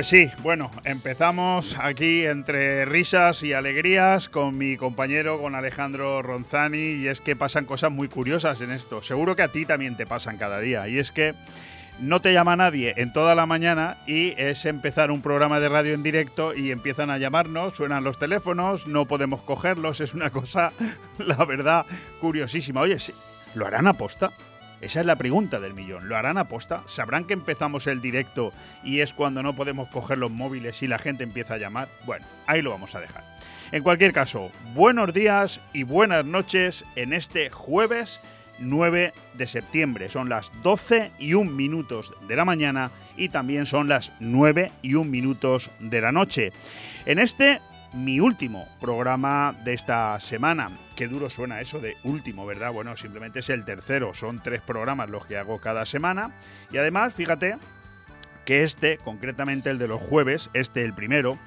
Pues sí, bueno, empezamos aquí entre risas y alegrías con mi compañero, con Alejandro Ronzani, y es que pasan cosas muy curiosas en esto. Seguro que a ti también te pasan cada día, y es que no te llama nadie en toda la mañana y es empezar un programa de radio en directo y empiezan a llamarnos, suenan los teléfonos, no podemos cogerlos, es una cosa, la verdad, curiosísima. Oye, ¿lo harán a posta? Esa es la pregunta del millón. ¿Lo harán aposta? ¿Sabrán que empezamos el directo y es cuando no podemos coger los móviles y la gente empieza a llamar? Bueno, ahí lo vamos a dejar. En cualquier caso, buenos días y buenas noches en este jueves 9 de septiembre. Son las 12 y 1 minutos de la mañana y también son las 9 y 1 minutos de la noche. En este mi último programa de esta semana. Qué duro suena eso de último, ¿verdad? Bueno, simplemente es el tercero, son tres programas los que hago cada semana. Y además, fíjate que este, concretamente el de los jueves, este el primero,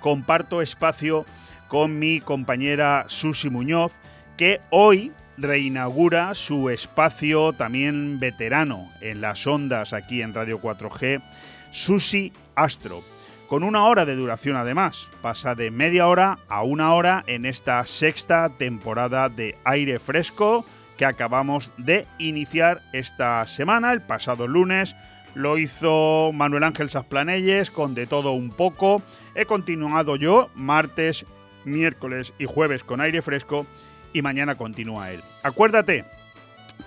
comparto espacio con mi compañera Susi Muñoz, que hoy reinaugura su espacio también veterano en las ondas aquí en Radio 4G, Susi Astro con una hora de duración además. Pasa de media hora a una hora en esta sexta temporada de aire fresco que acabamos de iniciar esta semana, el pasado lunes. Lo hizo Manuel Ángel Sasplanelles con de todo un poco. He continuado yo martes, miércoles y jueves con aire fresco y mañana continúa él. Acuérdate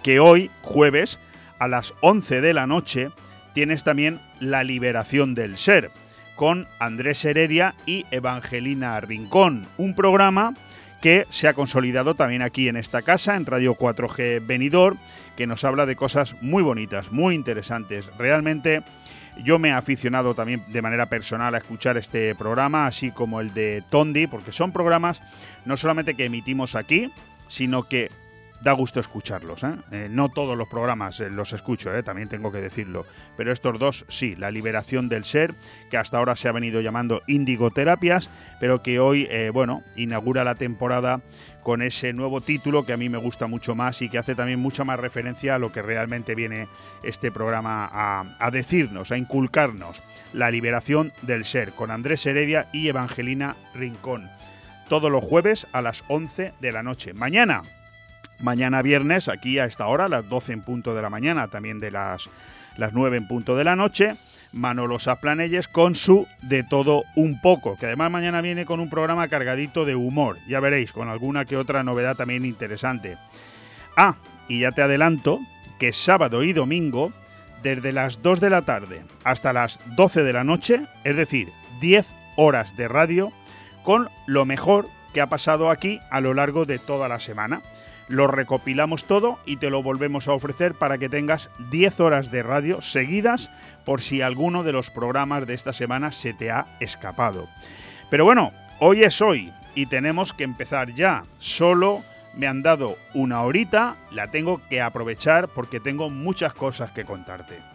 que hoy, jueves, a las 11 de la noche, tienes también la liberación del ser con Andrés Heredia y Evangelina Rincón. Un programa que se ha consolidado también aquí en esta casa, en Radio 4G Venidor, que nos habla de cosas muy bonitas, muy interesantes. Realmente yo me he aficionado también de manera personal a escuchar este programa, así como el de Tondi, porque son programas no solamente que emitimos aquí, sino que da gusto escucharlos. ¿eh? Eh, no todos los programas eh, los escucho, también tengo que decirlo, pero estos dos sí, La liberación del ser, que hasta ahora se ha venido llamando Indigoterapias, pero que hoy, bueno, inaugura la temporada con ese nuevo título que a mí me gusta mucho más y que hace también mucha más referencia a lo que realmente viene este programa a, a decirnos, a inculcarnos, La liberación del ser, con Andrés Heredia y Evangelina Rincón. Todos los jueves a las 11 de la noche. Mañana, Mañana viernes, aquí a esta hora, las 12 en punto de la mañana, también de las, las 9 en punto de la noche, Manolo Saplanelles con su De todo un poco, que además mañana viene con un programa cargadito de humor, ya veréis, con alguna que otra novedad también interesante. Ah, y ya te adelanto que sábado y domingo, desde las 2 de la tarde hasta las 12 de la noche, es decir, 10 horas de radio, con lo mejor que ha pasado aquí a lo largo de toda la semana lo recopilamos todo y te lo volvemos a ofrecer para que tengas 10 horas de radio seguidas por si alguno de los programas de esta semana se te ha escapado. Pero bueno, hoy es hoy y tenemos que empezar ya. Solo me han dado una horita, la tengo que aprovechar porque tengo muchas cosas que contarte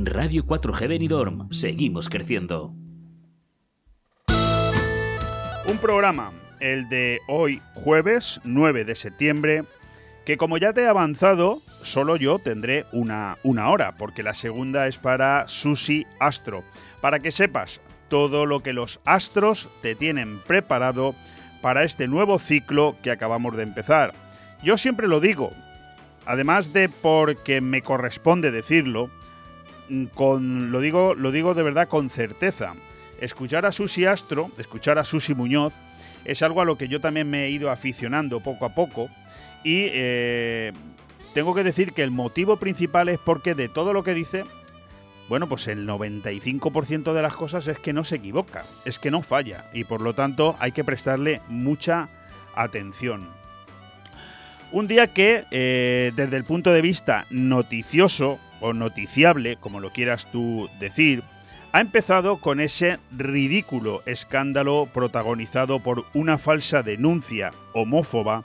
Radio 4G Benidorm. Seguimos creciendo. Un programa, el de hoy jueves 9 de septiembre, que como ya te he avanzado, solo yo tendré una, una hora, porque la segunda es para Susi Astro, para que sepas todo lo que los astros te tienen preparado para este nuevo ciclo que acabamos de empezar. Yo siempre lo digo, además de porque me corresponde decirlo, con, lo, digo, lo digo de verdad con certeza. Escuchar a Susi Astro, escuchar a Susi Muñoz, es algo a lo que yo también me he ido aficionando poco a poco. Y eh, tengo que decir que el motivo principal es porque de todo lo que dice, bueno, pues el 95% de las cosas es que no se equivoca, es que no falla. Y por lo tanto hay que prestarle mucha atención. Un día que, eh, desde el punto de vista noticioso, o noticiable, como lo quieras tú decir, Ha empezado con ese ridículo escándalo protagonizado por una falsa denuncia homófoba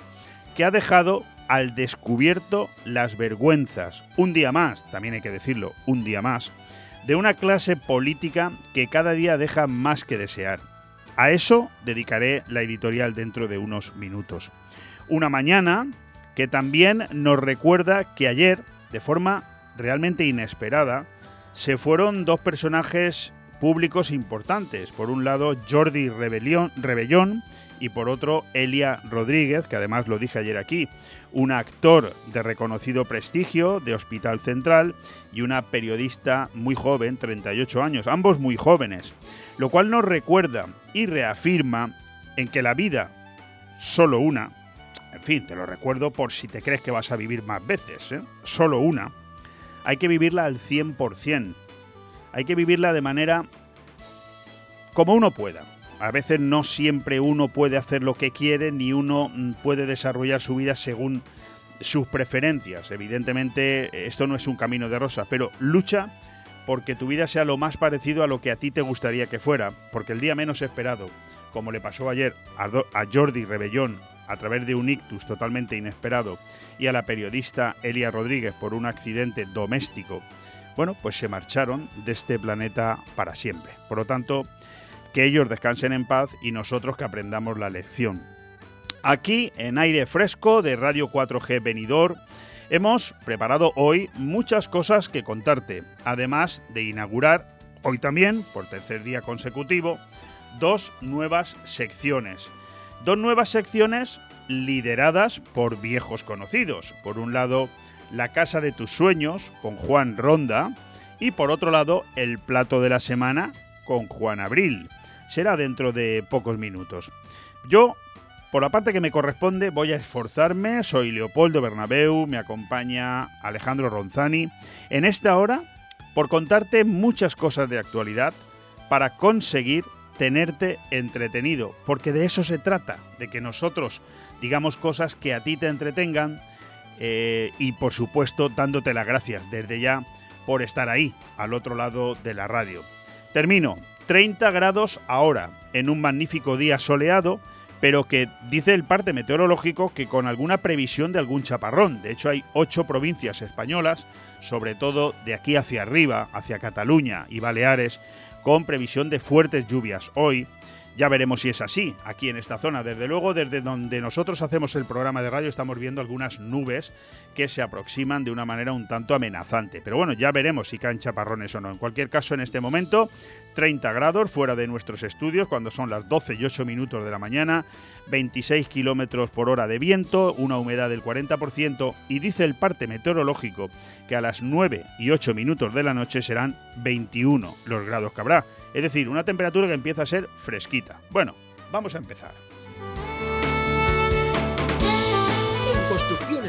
que ha dejado al descubierto las vergüenzas, un día más, también hay que decirlo, un día más, de una clase política que cada día deja más que desear. A eso dedicaré la editorial dentro de unos minutos. Una mañana que también nos recuerda que ayer, de forma realmente inesperada, se fueron dos personajes públicos importantes. Por un lado, Jordi Rebellón y por otro, Elia Rodríguez, que además lo dije ayer aquí, un actor de reconocido prestigio de Hospital Central y una periodista muy joven, 38 años, ambos muy jóvenes, lo cual nos recuerda y reafirma en que la vida, solo una, en fin, te lo recuerdo por si te crees que vas a vivir más veces, ¿eh? solo una, hay que vivirla al 100%. Hay que vivirla de manera como uno pueda. A veces no siempre uno puede hacer lo que quiere ni uno mm, puede desarrollar su vida según sus preferencias. Evidentemente esto no es un camino de rosas, pero lucha porque tu vida sea lo más parecido a lo que a ti te gustaría que fuera, porque el día menos esperado, como le pasó ayer a Jordi Rebellón a través de un ictus totalmente inesperado y a la periodista Elia Rodríguez por un accidente doméstico, bueno, pues se marcharon de este planeta para siempre. Por lo tanto, que ellos descansen en paz y nosotros que aprendamos la lección. Aquí, en aire fresco de Radio 4G Venidor, hemos preparado hoy muchas cosas que contarte, además de inaugurar, hoy también, por tercer día consecutivo, dos nuevas secciones Dos nuevas secciones lideradas por viejos conocidos. Por un lado, La Casa de tus Sueños con Juan Ronda y por otro lado, El Plato de la Semana con Juan Abril. Será dentro de pocos minutos. Yo, por la parte que me corresponde, voy a esforzarme. Soy Leopoldo Bernabeu, me acompaña Alejandro Ronzani. En esta hora, por contarte muchas cosas de actualidad para conseguir tenerte entretenido, porque de eso se trata, de que nosotros digamos cosas que a ti te entretengan eh, y por supuesto dándote las gracias desde ya por estar ahí, al otro lado de la radio. Termino, 30 grados ahora, en un magnífico día soleado, pero que dice el parte meteorológico que con alguna previsión de algún chaparrón. De hecho, hay ocho provincias españolas, sobre todo de aquí hacia arriba, hacia Cataluña y Baleares, con previsión de fuertes lluvias hoy. Ya veremos si es así aquí en esta zona. Desde luego, desde donde nosotros hacemos el programa de radio estamos viendo algunas nubes que se aproximan de una manera un tanto amenazante. Pero bueno, ya veremos si caen chaparrones o no. En cualquier caso, en este momento, 30 grados fuera de nuestros estudios cuando son las 12 y 8 minutos de la mañana, 26 kilómetros por hora de viento, una humedad del 40% y dice el parte meteorológico que a las 9 y 8 minutos de la noche serán 21 los grados que habrá. Es decir, una temperatura que empieza a ser fresquita. Bueno, vamos a empezar.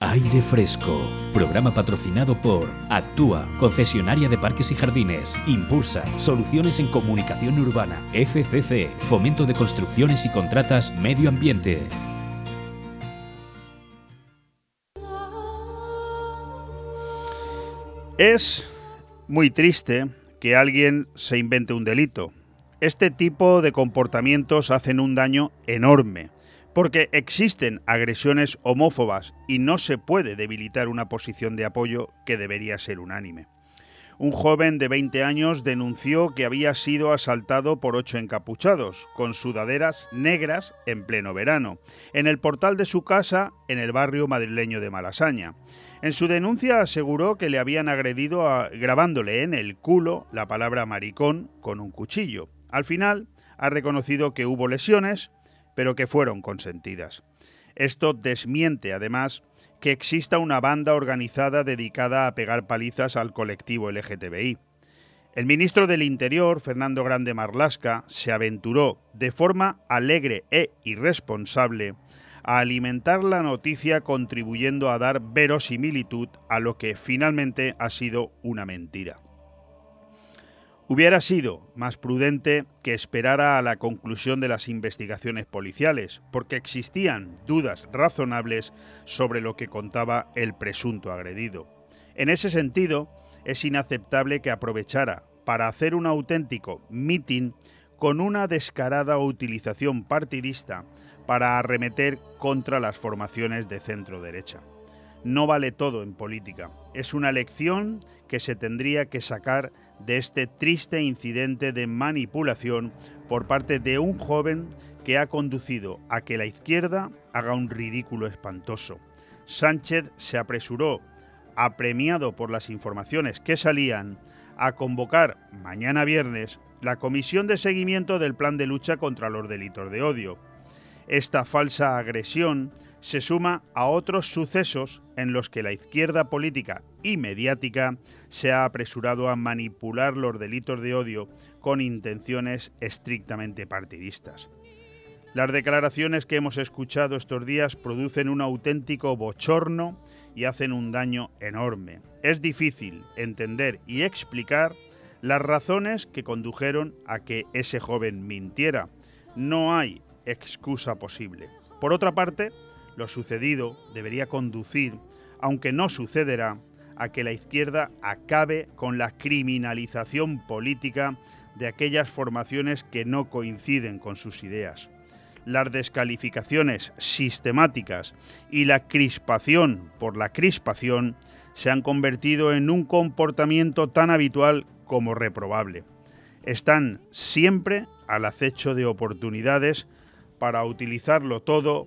Aire Fresco, programa patrocinado por Actúa, concesionaria de parques y jardines, Impulsa, soluciones en comunicación urbana, FCC, fomento de construcciones y contratas, medio ambiente. Es muy triste que alguien se invente un delito. Este tipo de comportamientos hacen un daño enorme porque existen agresiones homófobas y no se puede debilitar una posición de apoyo que debería ser unánime. Un joven de 20 años denunció que había sido asaltado por ocho encapuchados, con sudaderas negras en pleno verano, en el portal de su casa en el barrio madrileño de Malasaña. En su denuncia aseguró que le habían agredido grabándole en el culo la palabra maricón con un cuchillo. Al final ha reconocido que hubo lesiones, pero que fueron consentidas. Esto desmiente además que exista una banda organizada dedicada a pegar palizas al colectivo LGTBI. El ministro del Interior, Fernando Grande Marlasca, se aventuró de forma alegre e irresponsable a alimentar la noticia contribuyendo a dar verosimilitud a lo que finalmente ha sido una mentira. Hubiera sido más prudente que esperara a la conclusión de las investigaciones policiales, porque existían dudas razonables sobre lo que contaba el presunto agredido. En ese sentido, es inaceptable que aprovechara para hacer un auténtico mitin con una descarada utilización partidista para arremeter contra las formaciones de centro derecha. No vale todo en política. Es una lección que se tendría que sacar de este triste incidente de manipulación por parte de un joven que ha conducido a que la izquierda haga un ridículo espantoso. Sánchez se apresuró, apremiado por las informaciones que salían, a convocar mañana viernes la comisión de seguimiento del plan de lucha contra los delitos de odio esta falsa agresión se suma a otros sucesos en los que la izquierda política y mediática se ha apresurado a manipular los delitos de odio con intenciones estrictamente partidistas. Las declaraciones que hemos escuchado estos días producen un auténtico bochorno y hacen un daño enorme. Es difícil entender y explicar las razones que condujeron a que ese joven mintiera. No hay excusa posible. Por otra parte, lo sucedido debería conducir, aunque no sucederá, a que la izquierda acabe con la criminalización política de aquellas formaciones que no coinciden con sus ideas. Las descalificaciones sistemáticas y la crispación por la crispación se han convertido en un comportamiento tan habitual como reprobable. Están siempre al acecho de oportunidades para utilizarlo todo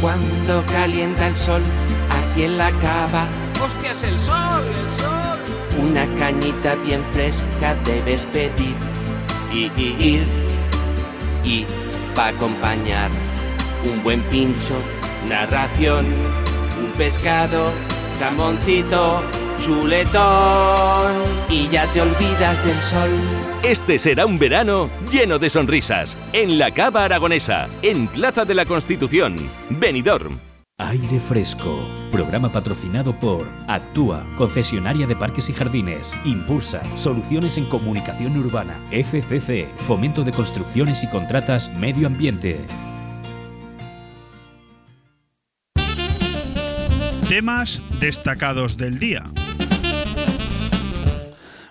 Cuando calienta el sol aquí en la cava. ¡Hostias, el sol, el sol! Una cañita bien fresca debes pedir y, ir. Y para acompañar un buen pincho, narración, un pescado, jamoncito chuletón y ya te olvidas del sol. Este será un verano lleno de sonrisas en la Cava Aragonesa, en Plaza de la Constitución, Benidorm. Aire Fresco, programa patrocinado por Actúa, concesionaria de parques y jardines, Impulsa, soluciones en comunicación urbana, FCC, fomento de construcciones y contratas, medio ambiente. Temas destacados del día.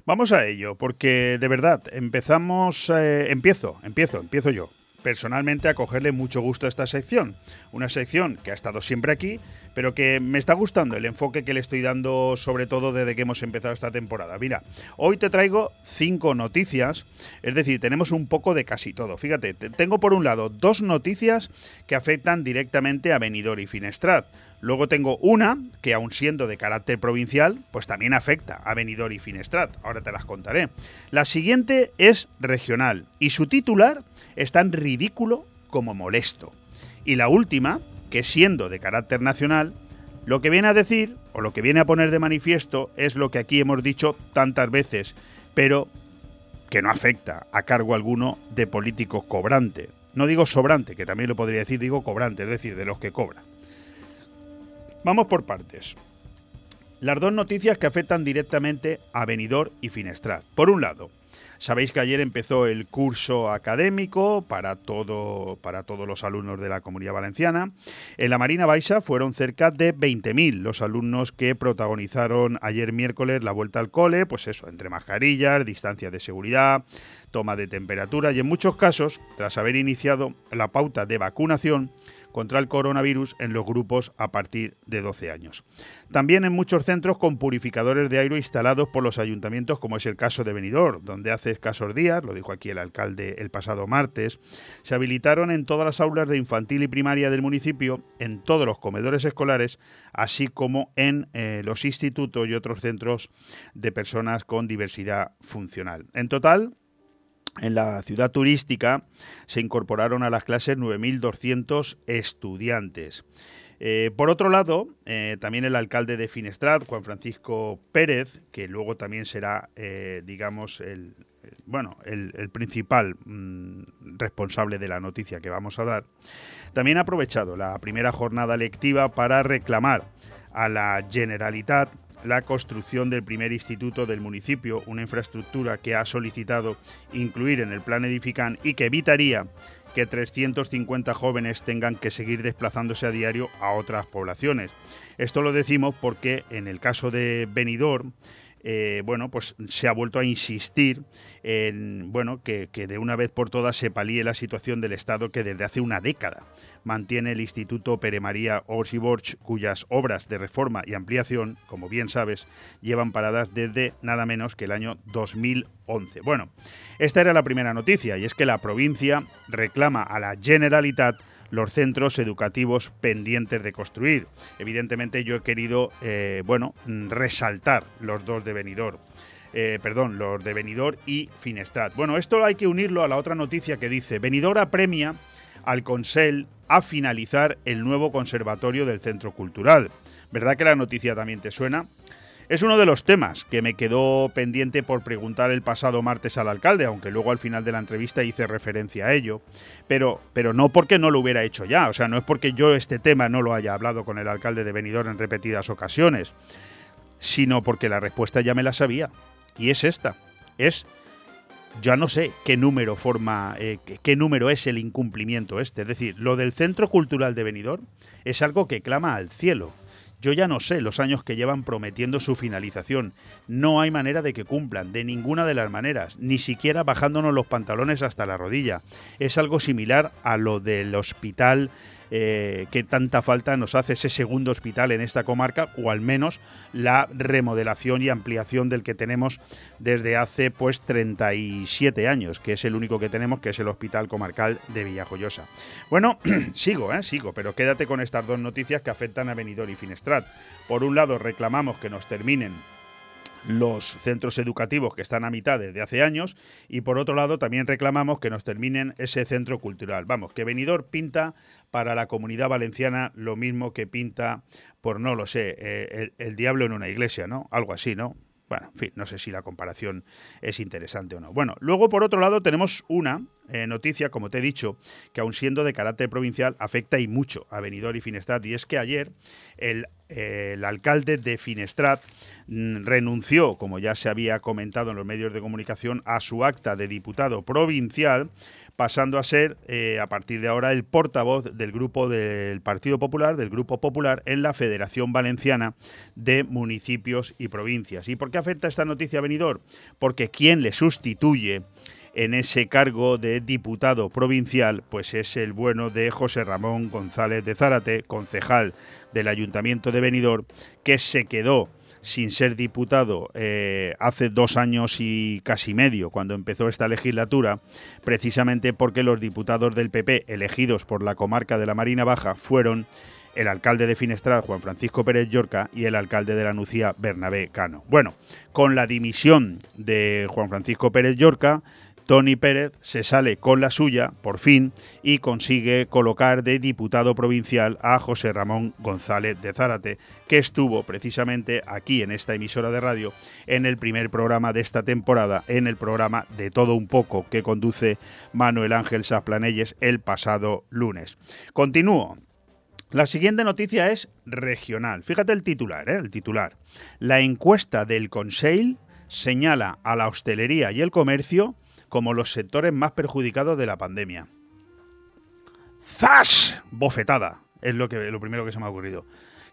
Vamos a ello, porque de verdad, empezamos, eh, empiezo, empiezo, empiezo yo personalmente a cogerle mucho gusto a esta sección. Una sección que ha estado siempre aquí, pero que me está gustando el enfoque que le estoy dando, sobre todo desde que hemos empezado esta temporada. Mira, hoy te traigo cinco noticias, es decir, tenemos un poco de casi todo. Fíjate, tengo por un lado dos noticias que afectan directamente a Benidorm y Finestrat. Luego tengo una que, aun siendo de carácter provincial, pues también afecta a Benidorm y Finestrat. Ahora te las contaré. La siguiente es regional y su titular es tan ridículo como molesto. Y la última, que siendo de carácter nacional, lo que viene a decir o lo que viene a poner de manifiesto es lo que aquí hemos dicho tantas veces, pero que no afecta a cargo alguno de político cobrante. No digo sobrante, que también lo podría decir, digo cobrante, es decir, de los que cobra. Vamos por partes. Las dos noticias que afectan directamente a Benidorm y Finestrat. Por un lado, sabéis que ayer empezó el curso académico para, todo, para todos los alumnos de la Comunidad Valenciana. En la Marina Baixa fueron cerca de 20.000 los alumnos que protagonizaron ayer miércoles la vuelta al cole, pues eso, entre mascarillas, distancia de seguridad, toma de temperatura y en muchos casos, tras haber iniciado la pauta de vacunación, contra el coronavirus en los grupos a partir de 12 años. También en muchos centros con purificadores de aire instalados por los ayuntamientos, como es el caso de Benidorm, donde hace escasos días, lo dijo aquí el alcalde el pasado martes, se habilitaron en todas las aulas de infantil y primaria del municipio, en todos los comedores escolares, así como en eh, los institutos y otros centros de personas con diversidad funcional. En total, en la ciudad turística se incorporaron a las clases 9.200 estudiantes. Eh, por otro lado, eh, también el alcalde de Finestrat, Juan Francisco Pérez, que luego también será, eh, digamos, el, bueno, el, principal mm, responsable de la noticia que vamos a dar, también ha aprovechado la primera jornada lectiva para reclamar a la Generalitat la construcción del primer instituto del municipio, una infraestructura que ha solicitado incluir en el plan edificán y que evitaría que 350 jóvenes tengan que seguir desplazándose a diario a otras poblaciones. Esto lo decimos porque en el caso de Benidorm, eh, bueno, pues se ha vuelto a insistir en bueno, que, de una vez por todas se palíe la situación del Estado que desde hace una década mantiene el Instituto Pere María Orsiborch, cuyas obras de reforma y ampliación, como bien sabes, llevan paradas desde nada menos que el año 2011. Bueno, esta era la primera noticia, y es que la provincia reclama a la Generalitat los centros educativos pendientes de construir. Evidentemente yo he querido, eh, bueno, resaltar los dos de Benidorm. Eh, perdón, los de Benidorm y Finestrat. Bueno, esto hay que unirlo a la otra noticia que dice, Benidorm apremia al Consell a finalizar el nuevo conservatorio del Centro Cultural. ¿Verdad que la noticia también te suena? Es uno de los temas que me quedó pendiente por preguntar el pasado martes al alcalde, aunque luego al final de la entrevista hice referencia a ello, pero, pero no porque no lo hubiera hecho ya, o sea, no es porque yo este tema no lo haya hablado con el alcalde de Benidorm en repetidas ocasiones, sino porque la respuesta ya me la sabía, y es esta, es ya no sé qué número forma, eh, qué número es el incumplimiento este. Es decir, lo del Centro Cultural de Benidorm es algo que clama al cielo. Yo ya no sé los años que llevan prometiendo su finalización. No hay manera de que cumplan, de ninguna de las maneras, ni siquiera bajándonos los pantalones hasta la rodilla. Es algo similar a lo del hospital eh, que tanta falta nos hace ese segundo hospital en esta comarca, o al menos la remodelación y ampliación del que tenemos desde hace pues 37 años, que es el único que tenemos, que es el Hospital Comarcal de Villajoyosa. Bueno, sigo, ¿eh? sigo, pero quédate con estas dos noticias que afectan a Benidorm y Finestrat. Por un lado, reclamamos que nos terminen los centros educativos que están a mitad desde hace años y por otro lado también reclamamos que nos terminen ese centro cultural. Vamos, que Benidorm pinta para la comunidad valenciana lo mismo que pinta por no lo sé, eh, el, diablo en una iglesia, ¿no? Algo así, ¿no? Bueno, en fin, no sé si la comparación es interesante o no. Bueno, luego por otro lado tenemos una eh, noticia, como te he dicho, que aun siendo de carácter provincial afecta y mucho a Benidorm y Finestrat, y es que ayer el, eh, alcalde de Finestrat mm, renunció, como ya se había comentado en los medios de comunicación, a su acta de diputado provincial pasando a ser eh, a partir de ahora el portavoz del grupo del Partido Popular, del Grupo Popular en la Federación Valenciana de Municipios y Provincias. ¿Y por qué afecta esta noticia a Benidorm? Porque quien le sustituye en ese cargo de diputado provincial, pues es el bueno de José Ramón González de Zárate, concejal del Ayuntamiento de Benidorm, que se quedó sin ser diputado eh, hace dos años y casi medio, cuando empezó esta legislatura, precisamente porque los diputados del PP elegidos por la comarca de la Marina Baja fueron el alcalde de Finestral, Juan Francisco Pérez Llorca, y el alcalde de la Nucía, Bernabé Cano. Bueno, con la dimisión de Juan Francisco Pérez Llorca, Tony Pérez se sale con la suya, por fin, y consigue colocar de diputado provincial a José Ramón González de Zárate, que estuvo precisamente aquí en esta emisora de radio en el primer programa de esta temporada, en el programa de todo un poco que conduce Manuel Ángel Saplanelles el pasado lunes. Continúo. La siguiente noticia es regional. Fíjate el titular, ¿eh? el titular. La encuesta del Conseil señala a la hostelería y el comercio como los sectores más perjudicados de la pandemia. ¡Zas! Bofetada. Es lo, que, lo primero que se me ha ocurrido.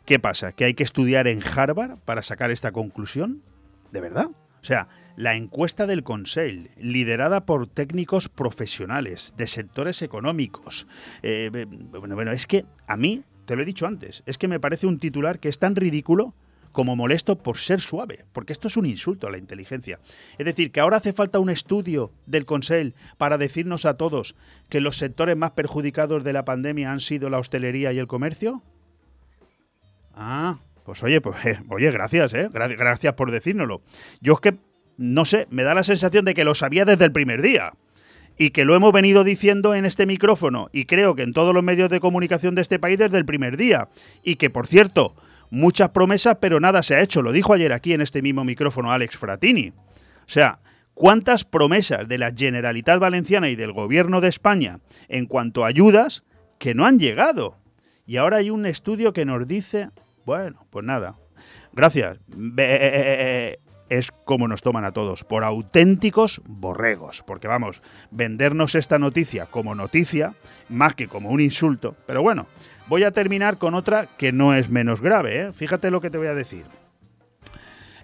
¿Qué pasa? ¿Que hay que estudiar en Harvard para sacar esta conclusión? ¿De verdad? O sea, la encuesta del Conseil, liderada por técnicos profesionales de sectores económicos. Eh, bueno, bueno, es que a mí, te lo he dicho antes, es que me parece un titular que es tan ridículo como molesto por ser suave, porque esto es un insulto a la inteligencia. Es decir, que ahora hace falta un estudio del Consell para decirnos a todos que los sectores más perjudicados de la pandemia han sido la hostelería y el comercio. Ah, pues oye, pues eh, oye, gracias, eh, gracias por decírnoslo. Yo es que no sé, me da la sensación de que lo sabía desde el primer día y que lo hemos venido diciendo en este micrófono y creo que en todos los medios de comunicación de este país desde el primer día y que por cierto, muchas promesas, pero nada se ha hecho. Lo dijo ayer aquí en este mismo micrófono Alex Fratini. O sea, ¿cuántas promesas de la Generalitat Valenciana y del Gobierno de España en cuanto a ayudas que no han llegado? Y ahora hay un estudio que nos dice, bueno, pues nada. Gracias es como nos toman a todos, por auténticos borregos. Porque vamos, vendernos esta noticia como noticia, más que como un insulto. Pero bueno, voy a terminar con otra que no es menos grave. ¿eh? Fíjate lo que te voy a decir.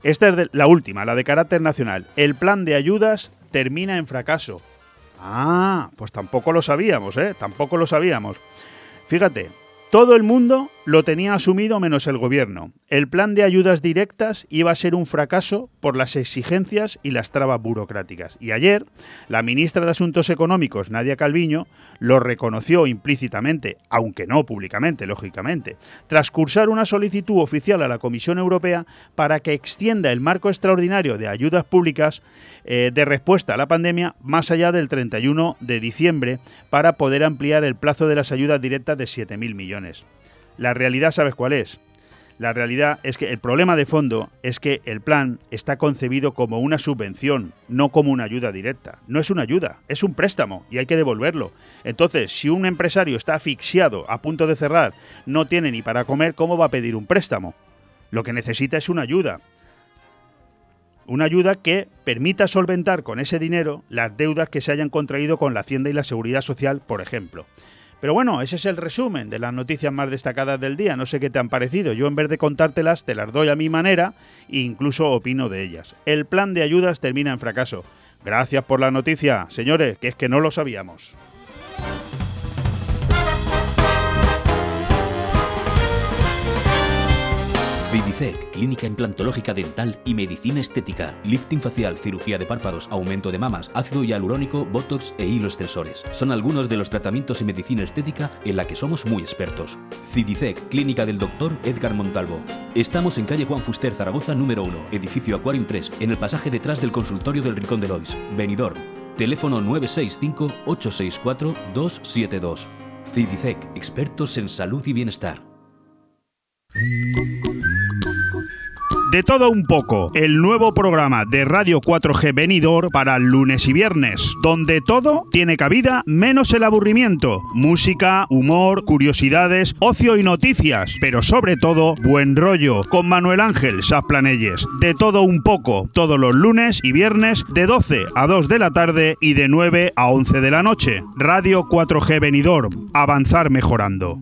Esta es la última, la de carácter nacional. El plan de ayudas termina en fracaso. Ah, pues tampoco lo sabíamos, ¿eh? Tampoco lo sabíamos. Fíjate, todo el mundo lo tenía asumido menos el gobierno. El plan de ayudas directas iba a ser un fracaso por las exigencias y las trabas burocráticas. Y ayer, la ministra de Asuntos Económicos, Nadia Calviño, lo reconoció implícitamente, aunque no públicamente, lógicamente, tras cursar una solicitud oficial a la Comisión Europea para que extienda el marco extraordinario de ayudas públicas eh, de respuesta a la pandemia más allá del 31 de diciembre para poder ampliar el plazo de las ayudas directas de 7.000 millones. La realidad, ¿sabes cuál es? La realidad es que el problema de fondo es que el plan está concebido como una subvención, no como una ayuda directa. No es una ayuda, es un préstamo y hay que devolverlo. Entonces, si un empresario está asfixiado, a punto de cerrar, no tiene ni para comer, ¿cómo va a pedir un préstamo? Lo que necesita es una ayuda. Una ayuda que permita solventar con ese dinero las deudas que se hayan contraído con la Hacienda y la Seguridad Social, por ejemplo. Pero bueno, ese es el resumen de las noticias más destacadas del día. No sé qué te han parecido. Yo en vez de contártelas, te las doy a mi manera e incluso opino de ellas. El plan de ayudas termina en fracaso. Gracias por la noticia, señores, que es que no lo sabíamos. Vidicec, clínica implantológica dental y medicina estética. Lifting facial, cirugía de párpados, aumento de mamas, ácido hialurónico, botox e hilos tensores. Son algunos de los tratamientos y medicina estética en la que somos muy expertos. Cidicec, clínica del doctor Edgar Montalvo. Estamos en calle Juan Fuster, Zaragoza, número 1, edificio Aquarium 3, en el pasaje detrás del consultorio del Rincón de Lois. Benidorm. Teléfono 965-864-272. Cidicec, expertos en salud y bienestar. De todo un poco, el nuevo programa de Radio 4G venidor para lunes y viernes, donde todo tiene cabida menos el aburrimiento, música, humor, curiosidades, ocio y noticias, pero sobre todo buen rollo, con Manuel Ángel Sasplanelles. De todo un poco, todos los lunes y viernes de 12 a 2 de la tarde y de 9 a 11 de la noche. Radio 4G venidor, avanzar mejorando.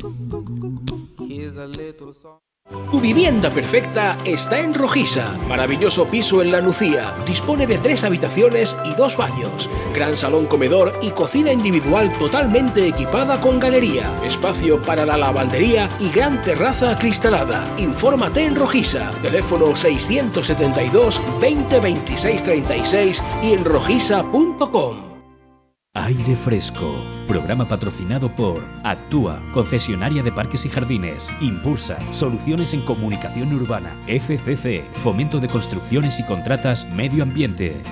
Tu vivienda perfecta está en Rojisa. Maravilloso piso en La Nucía. Dispone de tres habitaciones y dos baños. Gran salón comedor y cocina individual totalmente equipada con galería. Espacio para la lavandería y gran terraza acristalada. Infórmate en Rojisa. Teléfono 672 20 26 36 y en rojisa.com. Aire Fresco, programa patrocinado por Actúa, concesionaria de parques y jardines, Impulsa, soluciones en comunicación urbana, FCC, fomento de construcciones y contratas, medio ambiente.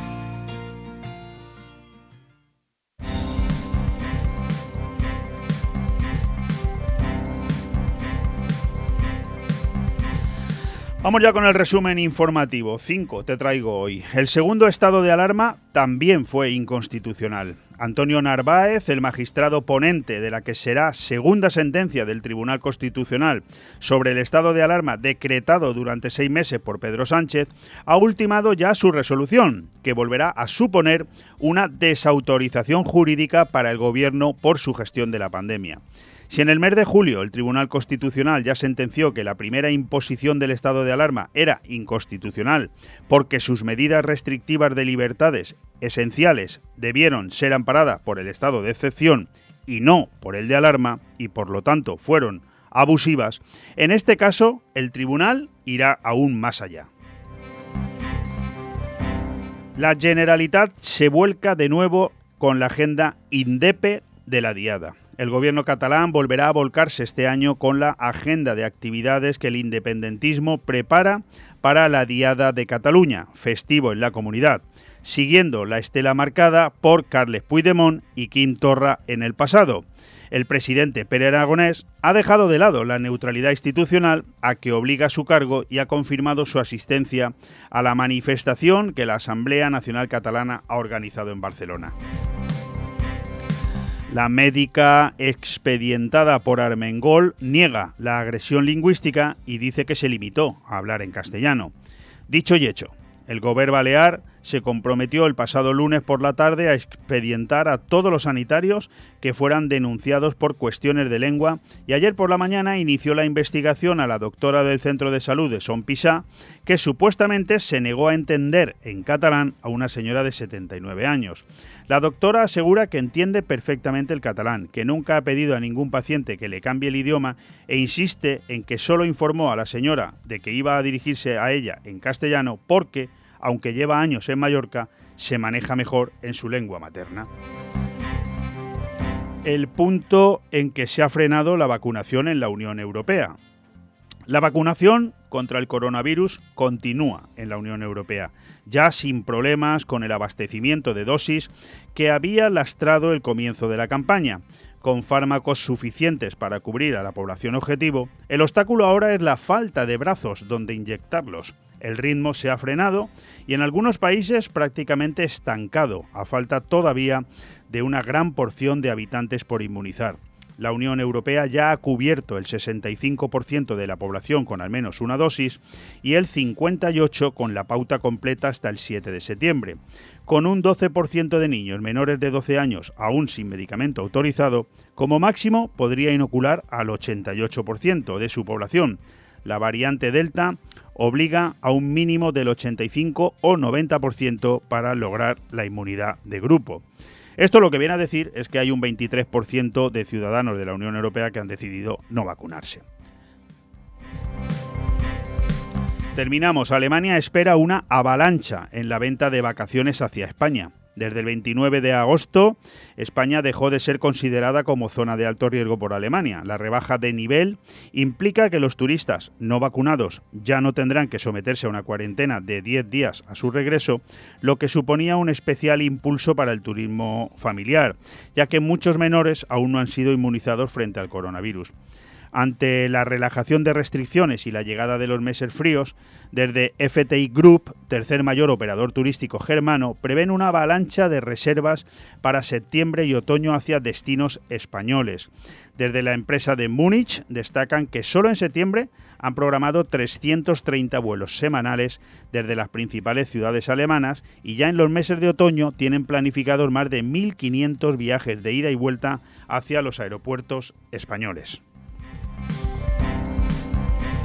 Vamos ya con el resumen informativo. Cinco te traigo hoy. El segundo estado de alarma también fue inconstitucional. Antonio Narváez, el magistrado ponente de la que será segunda sentencia del Tribunal Constitucional sobre el estado de alarma decretado durante seis meses por Pedro Sánchez, ha ultimado ya su resolución, que volverá a suponer una desautorización jurídica para el Gobierno por su gestión de la pandemia. Si en el mes de julio el Tribunal Constitucional ya sentenció que la primera imposición del estado de alarma era inconstitucional porque sus medidas restrictivas de libertades esenciales debieron ser amparadas por el estado de excepción y no por el de alarma y por lo tanto fueron abusivas, en este caso el tribunal irá aún más allá. La Generalitat se vuelca de nuevo con la agenda INDEPE de la Diada. El gobierno catalán volverá a volcarse este año con la agenda de actividades que el independentismo prepara para la Diada de Cataluña, festivo en la comunidad, siguiendo la estela marcada por Carles Puigdemont y Quim Torra en el pasado. El presidente Pere Aragonés ha dejado de lado la neutralidad institucional a que obliga su cargo y ha confirmado su asistencia a la manifestación que la Asamblea Nacional Catalana ha organizado en Barcelona. La médica expedientada por Armengol niega la agresión lingüística y dice que se limitó a hablar en castellano. Dicho y hecho, el Gobierno Balear se comprometió el pasado lunes por la tarde a expedientar a todos los sanitarios que fueran denunciados por cuestiones de lengua y ayer por la mañana inició la investigación a la doctora del Centro de Salud de Son Pisa, que supuestamente se negó a entender en catalán a una señora de 79 años. La doctora asegura que entiende perfectamente el catalán, que nunca ha pedido a ningún paciente que le cambie el idioma e insiste en que solo informó a la señora de que iba a dirigirse a ella en castellano porque aunque lleva años en Mallorca, se maneja mejor en su lengua materna. El punto en que se ha frenado la vacunación en la Unión Europea. La vacunación contra el coronavirus continúa en la Unión Europea, ya sin problemas con el abastecimiento de dosis que había lastrado el comienzo de la campaña. Con fármacos suficientes para cubrir a la población objetivo, el obstáculo ahora es la falta de brazos donde inyectarlos. El ritmo se ha frenado y en algunos países prácticamente estancado, a falta todavía de una gran porción de habitantes por inmunizar. La Unión Europea ya ha cubierto el 65% de la población con al menos una dosis y el 58% con la pauta completa hasta el 7 de septiembre. Con un 12% de niños menores de 12 años aún sin medicamento autorizado, como máximo podría inocular al 88% de su población. La variante Delta obliga a un mínimo del 85 o 90% para lograr la inmunidad de grupo. Esto lo que viene a decir es que hay un 23% de ciudadanos de la Unión Europea que han decidido no vacunarse. Terminamos. Alemania espera una avalancha en la venta de vacaciones hacia España. Desde el 29 de agosto, España dejó de ser considerada como zona de alto riesgo por Alemania. La rebaja de nivel implica que los turistas no vacunados ya no tendrán que someterse a una cuarentena de 10 días a su regreso, lo que suponía un especial impulso para el turismo familiar, ya que muchos menores aún no han sido inmunizados frente al coronavirus. Ante la relajación de restricciones y la llegada de los meses fríos, desde FTI Group, tercer mayor operador turístico germano, prevén una avalancha de reservas para septiembre y otoño hacia destinos españoles. Desde la empresa de Múnich destacan que solo en septiembre han programado 330 vuelos semanales desde las principales ciudades alemanas y ya en los meses de otoño tienen planificados más de 1.500 viajes de ida y vuelta hacia los aeropuertos españoles.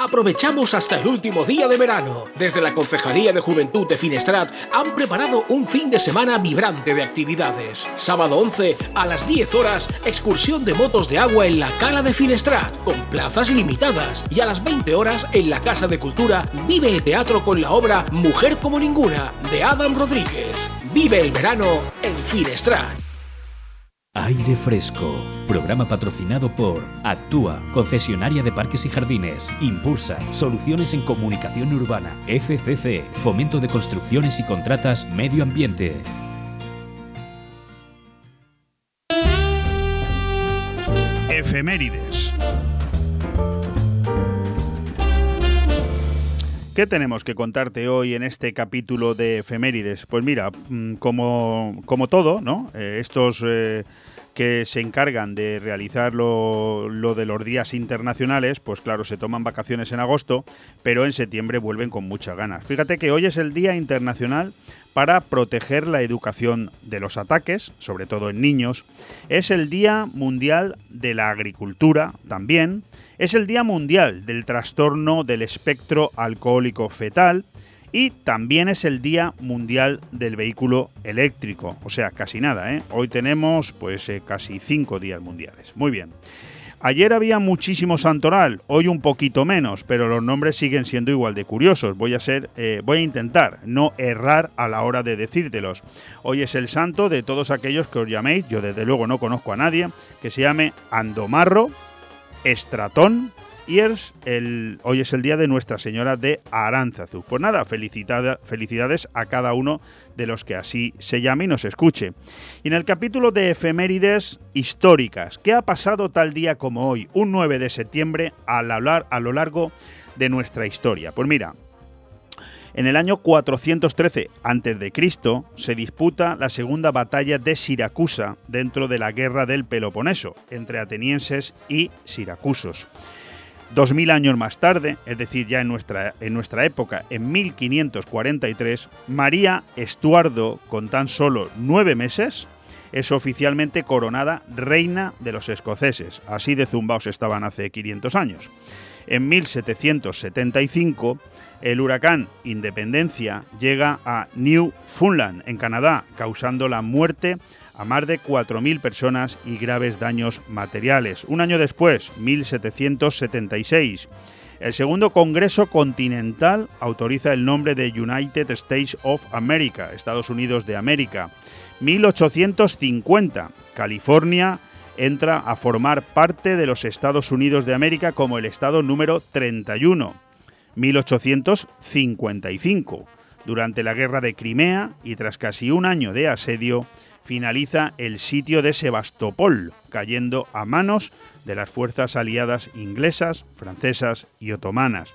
Aprovechamos hasta el último día de verano. Desde la Concejalía de Juventud de Finestrat han preparado un fin de semana vibrante de actividades. Sábado 11 a las 10 horas, excursión de motos de agua en la Cala de Finestrat, con plazas limitadas. Y a las 20 horas, en la Casa de Cultura, vive el teatro con la obra Mujer como ninguna, de Adam Rodríguez. Vive el verano en Finestrat. Aire Fresco, programa patrocinado por Actúa, concesionaria de parques y jardines, Impulsa, soluciones en comunicación urbana, FCC, fomento de construcciones y contratas, medio ambiente. Efemérides. ¿Qué tenemos que contarte hoy en este capítulo de efemérides? Pues mira, mm, como, como todo, ¿no? Eh, estos eh, que se encargan de realizar lo, de los días internacionales, pues claro, se toman vacaciones en agosto, pero en septiembre vuelven con muchas ganas. Fíjate que hoy es el Día Internacional para proteger la educación de los ataques, sobre todo en niños. Es el Día Mundial de la Agricultura también. Es el Día Mundial del Trastorno del Espectro Alcohólico Fetal y también es el Día Mundial del Vehículo Eléctrico. O sea, casi nada, ¿eh? Hoy tenemos pues eh, casi cinco días mundiales. Muy bien. Ayer había muchísimo santoral, hoy un poquito menos, pero los nombres siguen siendo igual de curiosos. Voy a ser, eh, voy a intentar no errar a la hora de decírtelos. Hoy es el santo de todos aquellos que os llaméis, yo desde luego no conozco a nadie, que se llame Andomarro, Estratón y es el, hoy es el día de Nuestra Señora de Aránzazu. Pues nada, felicidades a cada uno de los que así se llame y nos escuche. Y en el capítulo de efemérides históricas, ¿qué ha pasado tal día como hoy, un 9 de septiembre, a, a lo largo de nuestra historia? Pues mira, en el año 413 a.C. se disputa la segunda batalla de Siracusa dentro de la guerra del Peloponeso entre atenienses y siracusos. Dos mil años más tarde, es decir, ya en nuestra, en nuestra época, en 1543, María Estuardo, con tan solo nueve meses, es oficialmente coronada reina de los escoceses. Así de zumbaos estaban hace 500 años. En 1775, el huracán Independencia llega a Newfoundland, en Canadá, causando la muerte a más de 4.000 personas y graves daños materiales. Un año después, 1776, el segundo Congreso Continental autoriza el nombre de United States of America, Estados Unidos de América. 1850, California entra a formar parte de los Estados Unidos de América como el estado número 31. 1855, durante la Guerra de Crimea y tras casi un año de asedio, finaliza el sitio de Sebastopol, cayendo a manos de las fuerzas aliadas inglesas, francesas y otomanas.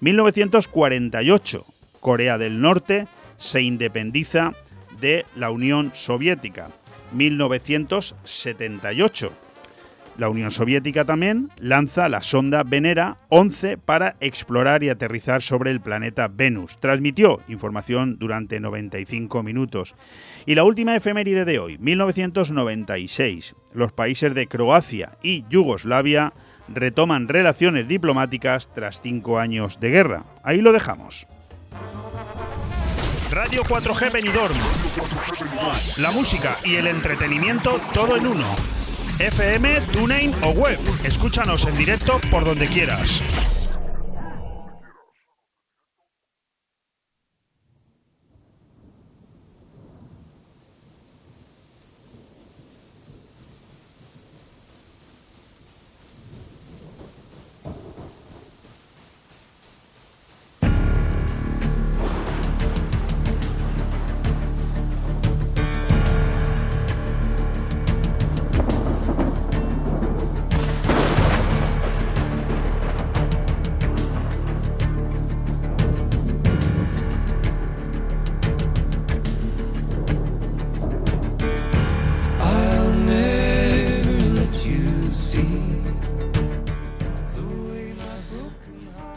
1948, Corea del Norte se independiza de la Unión Soviética. 1978, La Unión Soviética también lanza la sonda Venera 11 para explorar y aterrizar sobre el planeta Venus. Transmitió información durante 95 minutos. Y la última efeméride de hoy, 1996. Los países de Croacia y Yugoslavia retoman relaciones diplomáticas tras cinco años de guerra. Ahí lo dejamos. Radio 4G Benidorm. La música y el entretenimiento todo en uno. FM, TuneIn o web. Escúchanos en directo por donde quieras.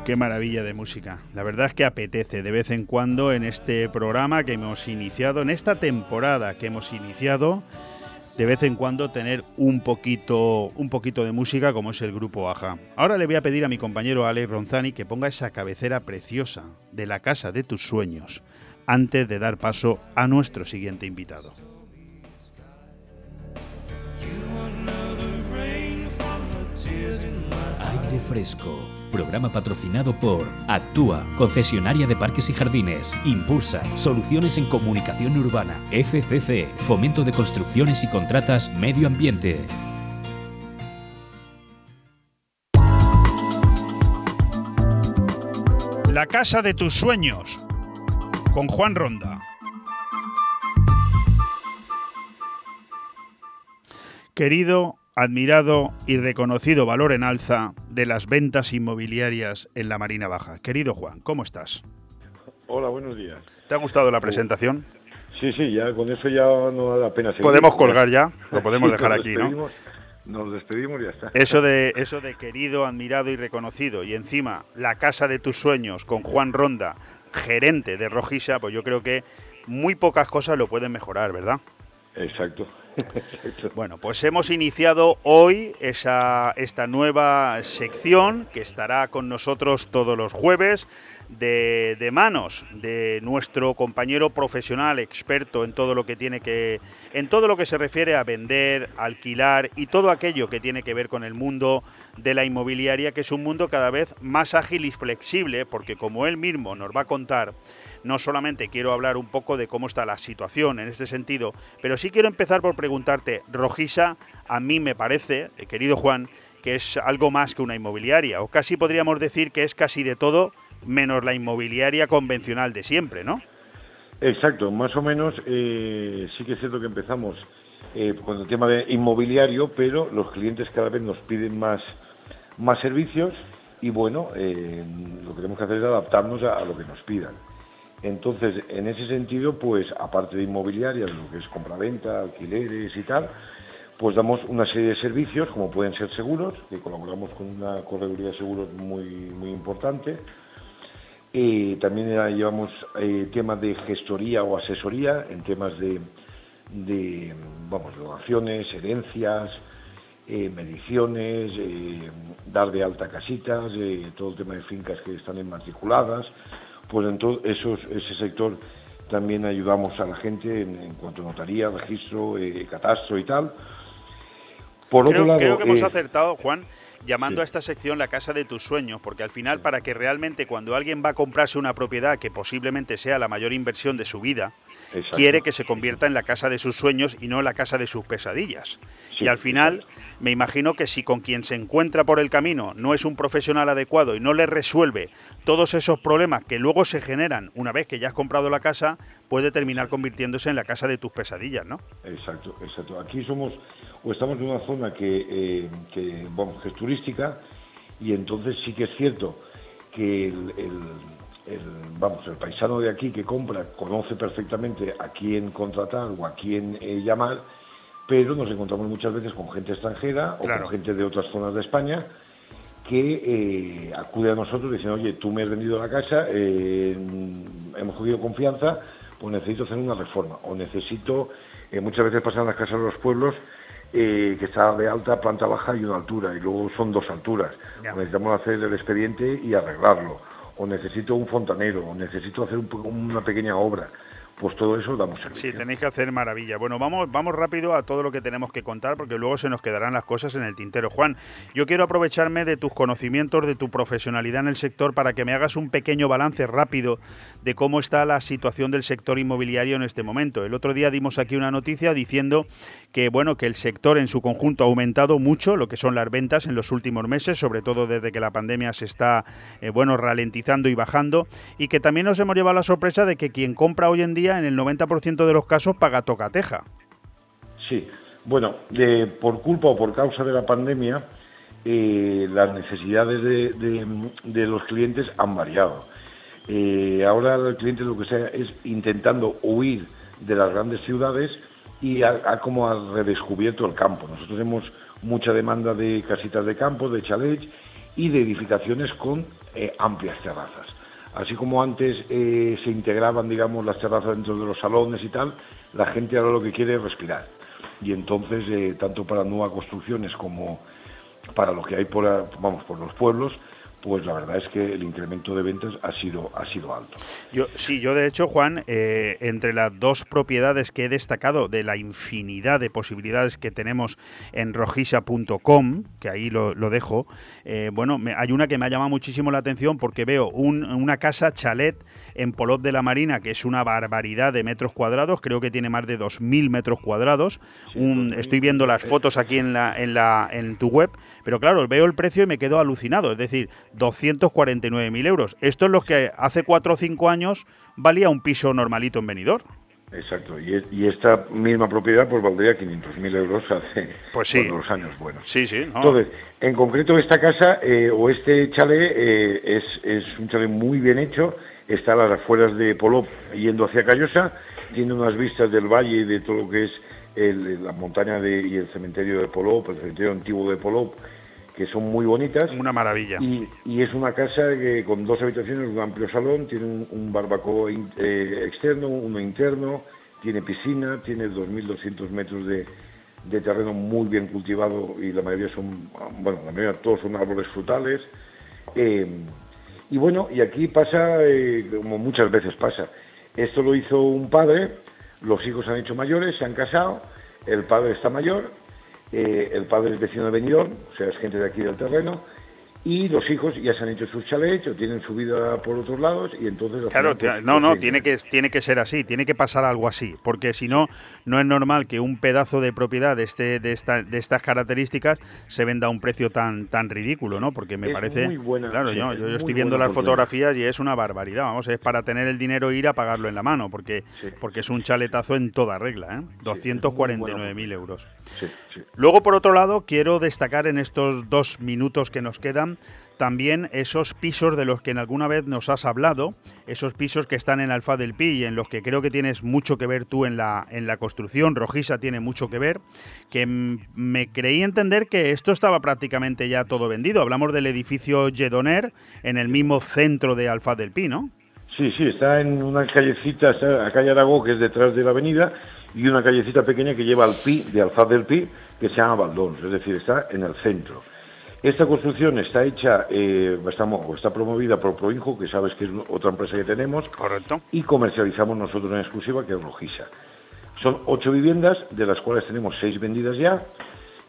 Qué maravilla de música. La verdad es que apetece de vez en cuando en este programa que hemos iniciado, en esta temporada que hemos iniciado, de vez en cuando tener un poquito, un poquito de música como es el grupo Aja. Ahora le voy a pedir a mi compañero Alex Ronzani que ponga esa cabecera preciosa de la casa de tus sueños antes de dar paso a nuestro siguiente invitado. Aire fresco Programa patrocinado por Actúa, concesionaria de parques y jardines. Impulsa, soluciones en comunicación urbana. FCC, fomento de construcciones y contratas medio ambiente. La casa de tus sueños, con Juan Ronda. Querido admirado y reconocido valor en alza de las ventas inmobiliarias en la Marina Baja. Querido Juan, ¿cómo estás? Hola, buenos días. ¿Te ha gustado la presentación? Sí, sí, ya con eso ya no da la pena seguir. Podemos colgar ya, lo podemos dejar aquí, ¿no? Nos despedimos y ya está. Eso de, eso de querido, admirado y reconocido, y encima la casa de tus sueños con Juan Ronda, gerente de Rojisa, pues yo creo que muy pocas cosas lo pueden mejorar, ¿verdad? Exacto. Bueno, pues hemos iniciado hoy esa, esta nueva sección que estará con nosotros todos los jueves de, manos de nuestro compañero profesional experto en todo lo que tiene que en todo lo que se refiere a vender, alquilar y todo aquello que tiene que ver con el mundo de la inmobiliaria, que es un mundo cada vez más ágil y flexible, porque como él mismo nos va a contar, no solamente quiero hablar un poco de cómo está la situación en este sentido, pero sí quiero empezar por preguntarte, Rojisa, a mí me parece, eh, querido Juan, que es algo más que una inmobiliaria, o casi podríamos decir que es casi de todo menos la inmobiliaria convencional de siempre, ¿no? Exacto, más o menos eh, sí que es cierto que empezamos eh, con el tema de inmobiliario, pero los clientes cada vez nos piden más, más servicios y bueno, lo que tenemos que hacer es adaptarnos a lo que nos pidan. Entonces, en ese sentido, pues aparte de inmobiliarias, lo que es compraventa, alquileres y tal, pues damos una serie de servicios, como pueden ser seguros, que colaboramos con una correduría de seguros muy, muy importante. y también llevamos eh, temas de gestoría o asesoría en temas de, de vamos, donaciones, herencias, eh, mediciones, eh, dar de alta casitas, todo el tema de fincas que están inmatriculadas, pues en todo ese sector también ayudamos a la gente en, cuanto a notaría, registro, eh, catastro y tal. Por creo, otro lado, creo que hemos eh, acertado, Juan, llamando a esta sección la casa de tus sueños, porque al final para que realmente cuando alguien va a comprarse una propiedad que posiblemente sea la mayor inversión de su vida, quiere que se convierta en la casa de sus sueños y no en la casa de sus pesadillas. y al final me imagino que si con quien se encuentra por el camino no es un profesional adecuado y no le resuelve todos esos problemas que luego se generan una vez que ya has comprado la casa, puede terminar convirtiéndose en la casa de tus pesadillas, ¿no? Exacto, exacto. Aquí somos o estamos en una zona que, eh, es turística y entonces sí que es cierto que el, vamos, el paisano de aquí que compra conoce perfectamente a quién contratar o a quién eh, llamar pero nos encontramos muchas veces con gente extranjera o con gente de otras zonas de España que eh, acude a nosotros diciendo, oye, tú me has vendido la casa, eh, hemos cogido confianza, pues necesito hacer una reforma o necesito, eh, muchas veces pasan las casas de los pueblos que está de alta, planta baja y una altura, y luego son dos alturas. Necesitamos hacer el expediente y arreglarlo, o necesito un fontanero, o necesito hacer una pequeña obra pues todo eso damos servicio. Sí, tenéis que hacer maravilla. Bueno, vamos, vamos rápido a todo lo que tenemos que contar porque luego se nos quedarán las cosas en el tintero. Juan, yo quiero aprovecharme de tus conocimientos, de tu profesionalidad en el sector para que me hagas un pequeño balance rápido de cómo está la situación del sector inmobiliario en este momento. El otro día dimos aquí una noticia diciendo que bueno, que el sector en su conjunto ha aumentado mucho lo que son las ventas en los últimos meses, sobre todo desde que la pandemia se está eh, bueno, ralentizando y bajando y que también nos hemos llevado la sorpresa de que quien compra hoy en día en el 90% de los casos paga tocateja. Sí, bueno, por culpa o por causa de la pandemia, eh, las necesidades de, los clientes han variado. Eh, ahora el cliente lo que sea es intentando huir de las grandes ciudades y ha, como ha redescubierto el campo. Nosotros tenemos mucha demanda de casitas de campo, de chalets y de edificaciones con eh, amplias terrazas así como antes eh, se integraban, digamos, las terrazas dentro de los salones y tal, la gente ahora lo que quiere es respirar. Y entonces, eh, tanto para nuevas construcciones como para lo que hay por, vamos, por los pueblos, pues la verdad es que el incremento de ventas ha sido, ha sido alto. Yo, sí, yo de hecho, Juan, eh, entre las dos propiedades que he destacado de la infinidad de posibilidades que tenemos en rojisa.com, que ahí lo, dejo, eh, bueno, me, hay una que me ha llamado muchísimo la atención porque veo una casa chalet en Polop de la Marina, que es una barbaridad de metros cuadrados, creo que tiene más de 2.000 metros cuadrados. estoy viendo las fotos aquí en, la, en, la, en tu web, pero claro, veo el precio y me quedo alucinado, es decir, 249.000 euros. Esto es lo que hace 4 o 5 años valía un piso normalito en Benidorm. Exacto, y, esta misma propiedad pues valdría 500.000 euros hace pues los años buenos. Sí, sí. Entonces, en concreto esta casa eh, o este chalet eh, es, es, un chalet muy bien hecho, está a las afueras de Polop yendo hacia Callosa, tiene unas vistas del valle y de todo lo que es la montaña de, y el cementerio de Polop, el cementerio antiguo de Polop, que son muy bonitas. Una maravilla. Y, es una casa que, con dos habitaciones, un amplio salón, tiene un, barbacoa eh, externo, uno interno, tiene piscina, tiene 2.200 metros de, terreno muy bien cultivado y la mayoría son, bueno, la mayoría todos son árboles frutales. Eh, y bueno, y aquí pasa, eh, como muchas veces pasa, esto lo hizo un padre, los hijos han hecho mayores, se han casado, el padre está mayor eh, el padre es vecino de Benidorm, o sea, es gente de aquí del terreno, y los hijos ya se han hecho sus chalets o tienen su vida por otros lados y entonces claro pues, no no tiene que tiene que ser así tiene que pasar algo así porque si no no es normal que un pedazo de propiedad de este de, esta, de estas características se venda a un precio tan tan ridículo no porque me parece muy buena, claro yo, yo estoy viendo las fotografías y es una barbaridad vamos es para tener el dinero e ir a pagarlo en la mano porque porque es un chaletazo en toda regla ¿eh? 249.000 euros. Luego por otro lado quiero destacar en estos dos minutos que nos quedan también esos pisos de los que en alguna vez nos has hablado, esos pisos que están en Alfa del Pi y en los que creo que tienes mucho que ver tú en la, en la construcción, Rojisa tiene mucho que ver, que me creí entender que esto estaba prácticamente ya todo vendido. Hablamos del edificio Yedoner en el mismo centro de Alfa del Pi, ¿no? Sí, sí, está en una callecita, a calle Aragó, que es detrás de la avenida, y una callecita pequeña que lleva al Pi, de Alfa del Pi, que se llama Baldón, es decir, está en el centro. Esta construcción está hecha, eh, está promovida por Proinjo, que sabes que es otra empresa que tenemos. Correcto. Y comercializamos nosotros en exclusiva, que es Rojisa. Son ocho viviendas, de las cuales tenemos seis vendidas ya,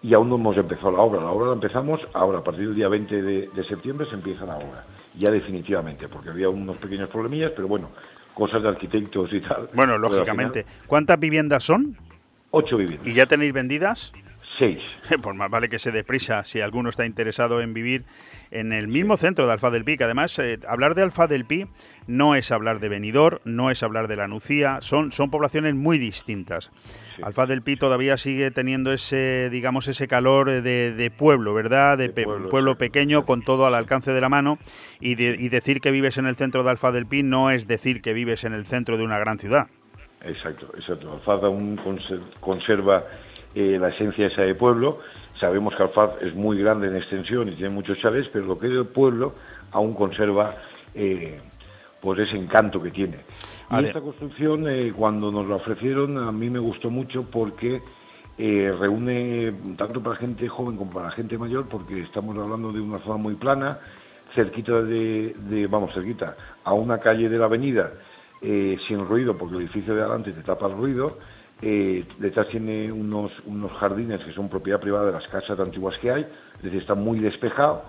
y aún no hemos empezado la obra. La obra la empezamos ahora, a partir del día 20 de, septiembre se empieza la obra, ya definitivamente, porque había unos pequeños problemillas, pero bueno, cosas de arquitectos y tal. Bueno, lógicamente. ¿Cuántas viviendas son? Ocho viviendas. ¿Y ya tenéis vendidas? Pues más vale que se deprisa si alguno está interesado en vivir en el mismo centro de Alfa del Pi, que además eh, hablar de Alfa del Pi no es hablar de Benidorm, no es hablar de la Nucía, son, son poblaciones muy distintas. Alfa del Pi todavía sigue teniendo ese, digamos, ese calor de, pueblo, ¿verdad? De, pueblo, pequeño con todo al alcance de la mano y, y decir que vives en el centro de Alfa del Pi no es decir que vives en el centro de una gran ciudad. Exacto, exacto. Alfa aún conserva eh, la esencia esa de pueblo. Sabemos que Alfaz es muy grande en extensión y tiene muchos chalés, pero lo que es el pueblo aún conserva eh, pues ese encanto que tiene. Y esta construcción, eh, cuando nos la ofrecieron, a mí me gustó mucho porque eh, reúne tanto para gente joven como para gente mayor, porque estamos hablando de una zona muy plana, cerquita de, vamos, cerquita, a una calle de la avenida, sin ruido, porque el edificio de adelante te tapa el ruido. Detrás tiene unos, unos jardines que son propiedad privada de las casas antiguas que hay, es decir, está muy despejado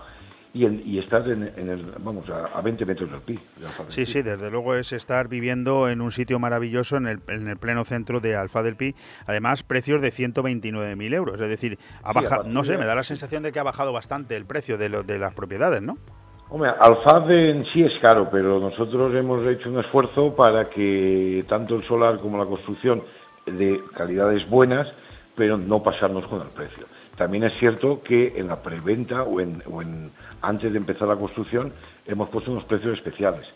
y, y estás en, el, vamos, a, 20 metros del PI. Sí, sí, desde luego es estar viviendo en un sitio maravilloso en el, en el pleno centro de Alfa del Pi. Además, precios de 129.000 euros. Es decir, ha bajado, no sé, me da la sensación de que ha bajado bastante el precio de, lo, de las propiedades, ¿no? Hombre, Alfaz en sí es caro, pero nosotros hemos hecho un esfuerzo para que tanto el solar como la construcción de calidades buenas, pero no pasarnos con el precio. También es cierto que en la preventa o en, antes de empezar la construcción hemos puesto unos precios especiales.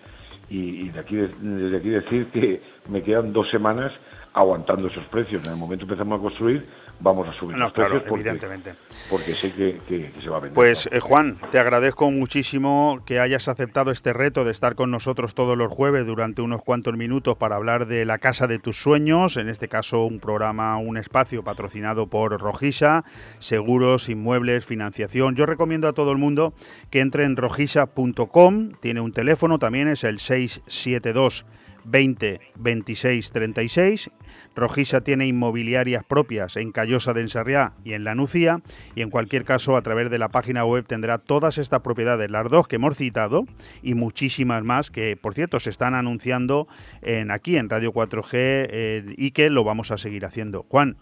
Y, de aquí, desde aquí decir que me quedan dos semanas aguantando esos precios. En el momento que empezamos a construir, vamos a subir los precios porque, evidentemente. porque sé que, se va a vender. Pues eh, Juan, te agradezco muchísimo que hayas aceptado este reto de estar con nosotros todos los jueves durante unos cuantos minutos para hablar de la casa de tus sueños, en este caso un programa, un espacio patrocinado por Rojisa, seguros, inmuebles, financiación. Yo recomiendo a todo el mundo que entre en rojisa.com, tiene un teléfono también, es el 672 20 26 36. Rojisa tiene inmobiliarias propias en Callosa de Ensarriá y en La Nucía y en cualquier caso a través de la página web tendrá todas estas propiedades, las dos que hemos citado y muchísimas más que por cierto se están anunciando en aquí en Radio 4G eh, y que lo vamos a seguir haciendo. Juan,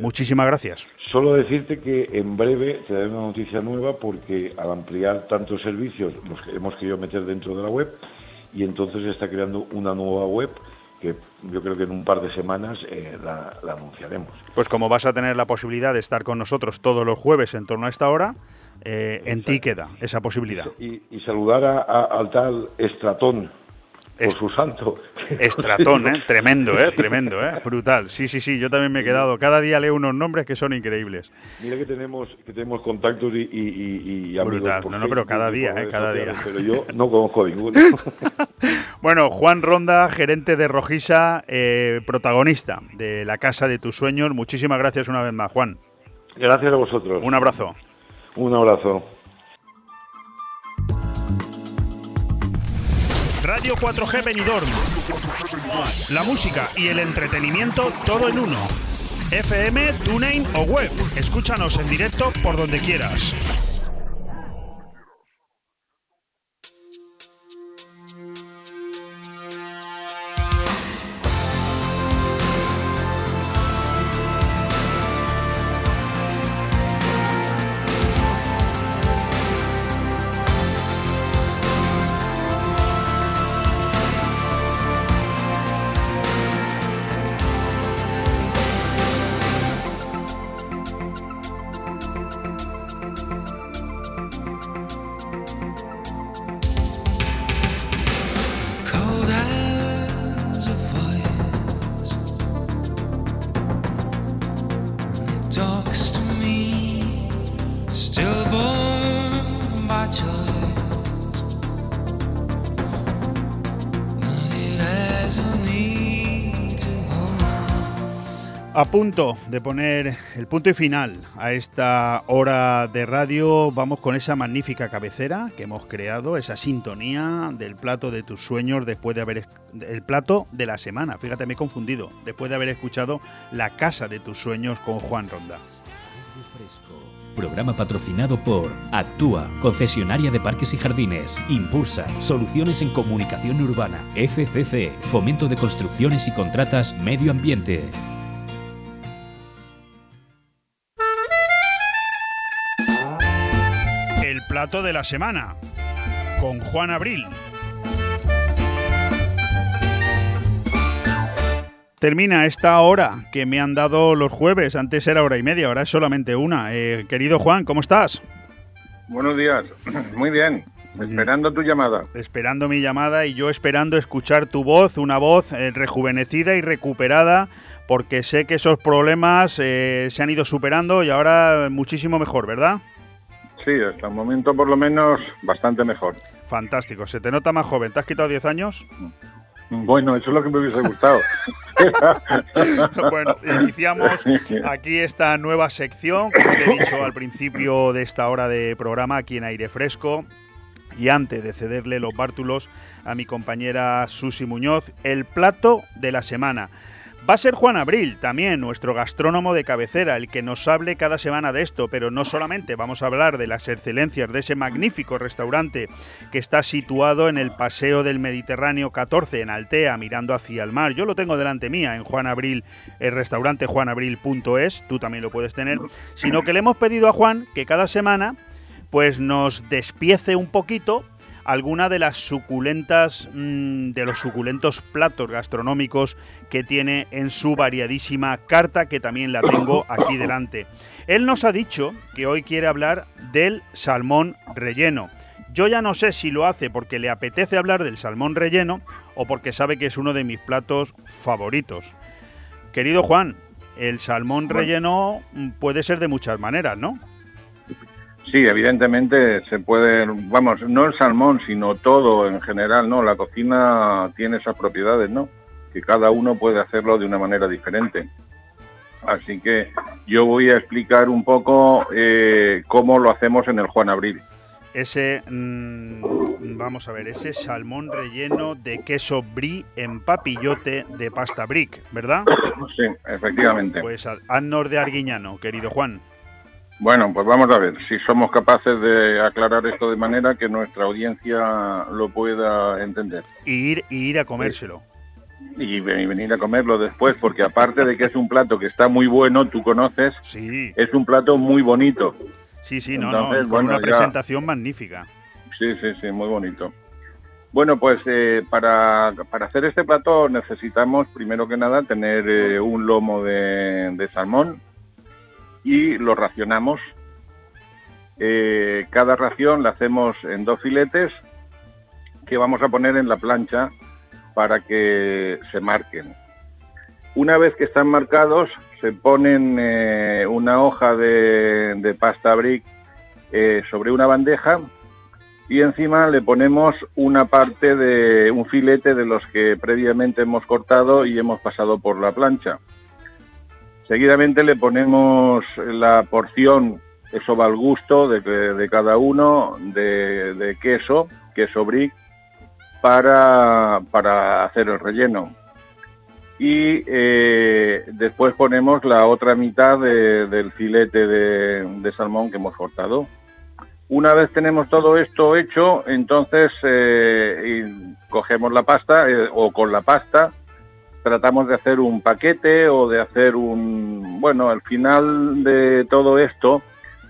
muchísimas gracias. Solo decirte que en breve te daré una noticia nueva porque al ampliar tantos servicios los que hemos querido meter dentro de la web y entonces está creando una nueva web que yo creo que en un par de semanas eh, la, anunciaremos. Pues como vas a tener la posibilidad de estar con nosotros todos los jueves en torno a esta hora, eh, en ti queda esa posibilidad. Y, saludar a, al tal Estratón, por su santo. Estratón, ¿eh? Tremendo, ¿eh? Tremendo, ¿eh? Brutal. Sí, sí, sí, yo también me he quedado. Cada día leo unos nombres que son increíbles. Mira que tenemos que tenemos contactos y, y, y Brutal. No, no, pero cada día, ¿eh? Cada día. Pero yo no conozco ninguno. bueno, Juan Ronda, gerente de Rojisa, eh, protagonista de La Casa de tus Sueños. Muchísimas gracias una vez más, Juan. Gracias a vosotros. Un abrazo. Un abrazo. Radio 4G Benidorm. La música y el entretenimiento todo en uno. FM, TuneIn o web. Escúchanos en directo por donde quieras. A punto de poner el punto y final a esta hora de radio, vamos con esa magnífica cabecera que hemos creado, esa sintonía del plato de tus sueños después de haber el plato de la semana. Fíjate, me he confundido, después de haber escuchado La casa de tus sueños con Juan Ronda. Programa patrocinado por Actúa, concesionaria de parques y jardines. Impulsa, soluciones en comunicación urbana. FCC, fomento de construcciones y contratas medio ambiente. Plato de la semana con Juan Abril. Termina esta hora que me han dado los jueves. Antes era hora y media, ahora es solamente una. Eh, querido Juan, ¿cómo estás? Buenos días, muy bien. Esperando tu llamada. Esperando mi llamada y yo esperando escuchar tu voz, una voz eh, rejuvenecida y recuperada, porque sé que esos problemas eh, se han ido superando y ahora muchísimo mejor, ¿verdad? Sí, hasta el momento por lo menos bastante mejor. Fantástico, se te nota más joven. ¿Te has quitado 10 años? Bueno, eso es lo que me hubiese gustado. bueno, iniciamos aquí esta nueva sección, como te he dicho al principio de esta hora de programa, aquí en Aire Fresco. Y antes de cederle los bártulos a mi compañera Susi Muñoz, el plato de la semana. Va a ser Juan Abril, también nuestro gastrónomo de cabecera, el que nos hable cada semana de esto, pero no solamente. Vamos a hablar de las excelencias de ese magnífico restaurante que está situado en el Paseo del Mediterráneo 14 en Altea, mirando hacia el mar. Yo lo tengo delante mía en Juan Abril, el restaurante juanabril.es, tú también lo puedes tener, sino que le hemos pedido a Juan que cada semana pues nos despiece un poquito alguna de las suculentas, mm, de los suculentos platos gastronómicos que tiene en su variadísima carta, que también la tengo aquí delante. Él nos ha dicho que hoy quiere hablar del salmón relleno. Yo ya no sé si lo hace porque le apetece hablar del salmón relleno o porque sabe que es uno de mis platos favoritos. Querido Juan, el salmón relleno puede ser de muchas maneras, ¿no? Sí, evidentemente se puede, vamos, no el salmón, sino todo en general, ¿no? La cocina tiene esas propiedades, ¿no? Que cada uno puede hacerlo de una manera diferente. Así que yo voy a explicar un poco eh, cómo lo hacemos en el Juan Abril. Ese, mm, vamos a ver, ese salmón relleno de queso brie en papillote de pasta brick, ¿verdad? Sí, efectivamente. Pues haznos de Arguiñano, querido Juan. Bueno, pues vamos a ver si somos capaces de aclarar esto de manera que nuestra audiencia lo pueda entender. Y ir, y ir a comérselo. Y venir a comerlo después, porque aparte de que es un plato que está muy bueno, tú conoces, sí. es un plato muy bonito. Sí, sí, no, no, con una presentación magnífica. Sí, sí, sí, muy bonito. Bueno, pues eh, para, para, hacer este plato necesitamos primero que nada tener eh, un lomo de, de salmón, y lo racionamos. Eh, cada ración la hacemos en dos filetes que vamos a poner en la plancha para que se marquen. Una vez que están marcados, se ponen eh, una hoja de, pasta brick eh, sobre una bandeja y encima le ponemos una parte de un filete de los que previamente hemos cortado y hemos pasado por la plancha. Seguidamente le ponemos la porción, eso va al gusto de, cada uno, de, queso, queso brick, para, para hacer el relleno. Y eh, después ponemos la otra mitad del filete de, salmón que hemos cortado. Una vez tenemos todo esto hecho, entonces eh, cogemos la pasta eh, o con la pasta tratamos de hacer un paquete o de hacer un... Bueno, al final de todo esto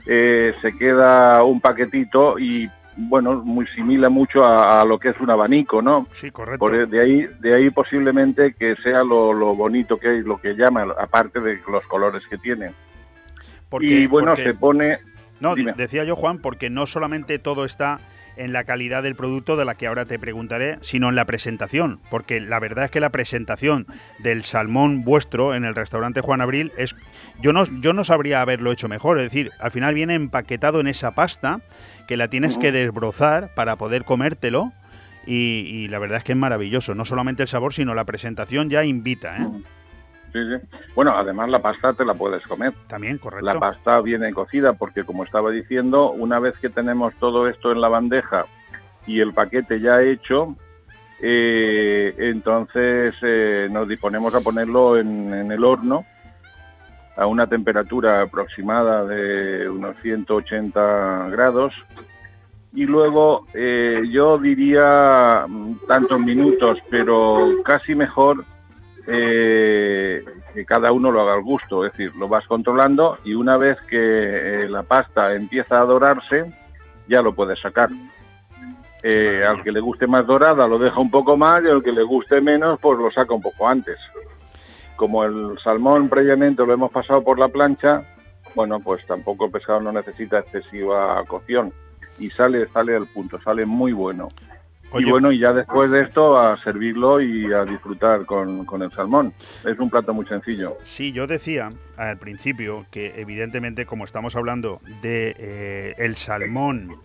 eh, se queda un paquetito y bueno, muy simila mucho a, lo que es un abanico, ¿no? Sí, correcto. de ahí, de ahí posiblemente que sea lo, bonito que es, lo que llama, aparte de los colores que tiene. y bueno, se pone... No, decía yo, Juan, porque no solamente todo está en la calidad del producto de la que ahora te preguntaré, sino en la presentación, porque la verdad es que la presentación del salmón vuestro en el restaurante Juan Abril es yo no yo no sabría haberlo hecho mejor, es decir, al final viene empaquetado en esa pasta que la tienes que desbrozar para poder comértelo y, la verdad es que es maravilloso, no solamente el sabor, sino la presentación ya invita, ¿eh? Sí, sí. Bueno, además la pasta te la puedes comer. También, correcto. La pasta viene cocida porque, como estaba diciendo, una vez que tenemos todo esto en la bandeja y el paquete ya hecho, eh, entonces eh, nos disponemos a ponerlo en, el horno a una temperatura aproximada de unos 180 grados y luego eh, yo diría mm, tantos minutos, pero casi mejor eh, que cada uno lo haga al gusto, es decir, lo vas controlando y una vez que eh, la pasta empieza a dorarse, ya lo puedes sacar. Eh, al que le guste más dorada lo deja un poco más y al que le guste menos pues lo saca un poco antes. Como el salmón previamente lo hemos pasado por la plancha, bueno, pues tampoco el pescado no necesita excesiva cocción. y sale, sale al punto, sale muy bueno. Y bueno, y ya después de esto a servirlo y a disfrutar con, con, el salmón. Es un plato muy sencillo. Sí, yo decía al principio que evidentemente como estamos hablando de eh, el salmón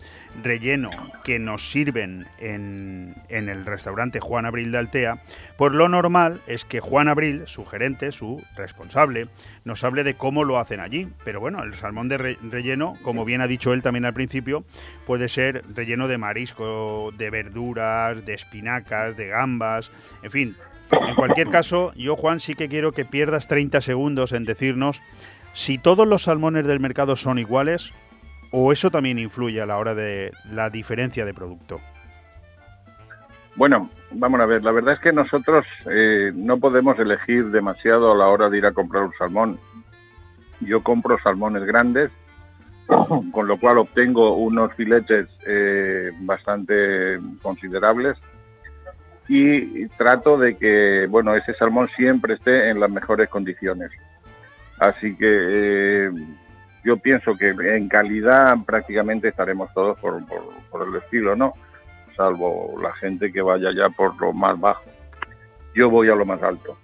relleno que nos sirven en, en, el restaurante Juan Abril de Altea, pues lo normal es que Juan Abril, su gerente, su responsable, nos hable de cómo lo hacen allí. Pero bueno, el salmón de relleno, como bien ha dicho él también al principio, puede ser relleno de marisco, de verduras, de espinacas, de gambas, en fin. En cualquier caso, yo Juan sí que quiero que pierdas 30 segundos en decirnos si todos los salmones del mercado son iguales ¿O eso también influye a la hora de la diferencia de producto? Bueno, vamos a ver, la verdad es que nosotros eh, no podemos elegir demasiado a la hora de ir a comprar un salmón. Yo compro salmones grandes, con lo cual obtengo unos filetes eh, bastante considerables y trato de que, bueno, ese salmón siempre esté en las mejores condiciones. Así que eh, yo pienso que en calidad prácticamente estaremos todos por, el estilo, ¿no? Salvo la gente que vaya ya por lo más bajo. Yo voy a lo más alto.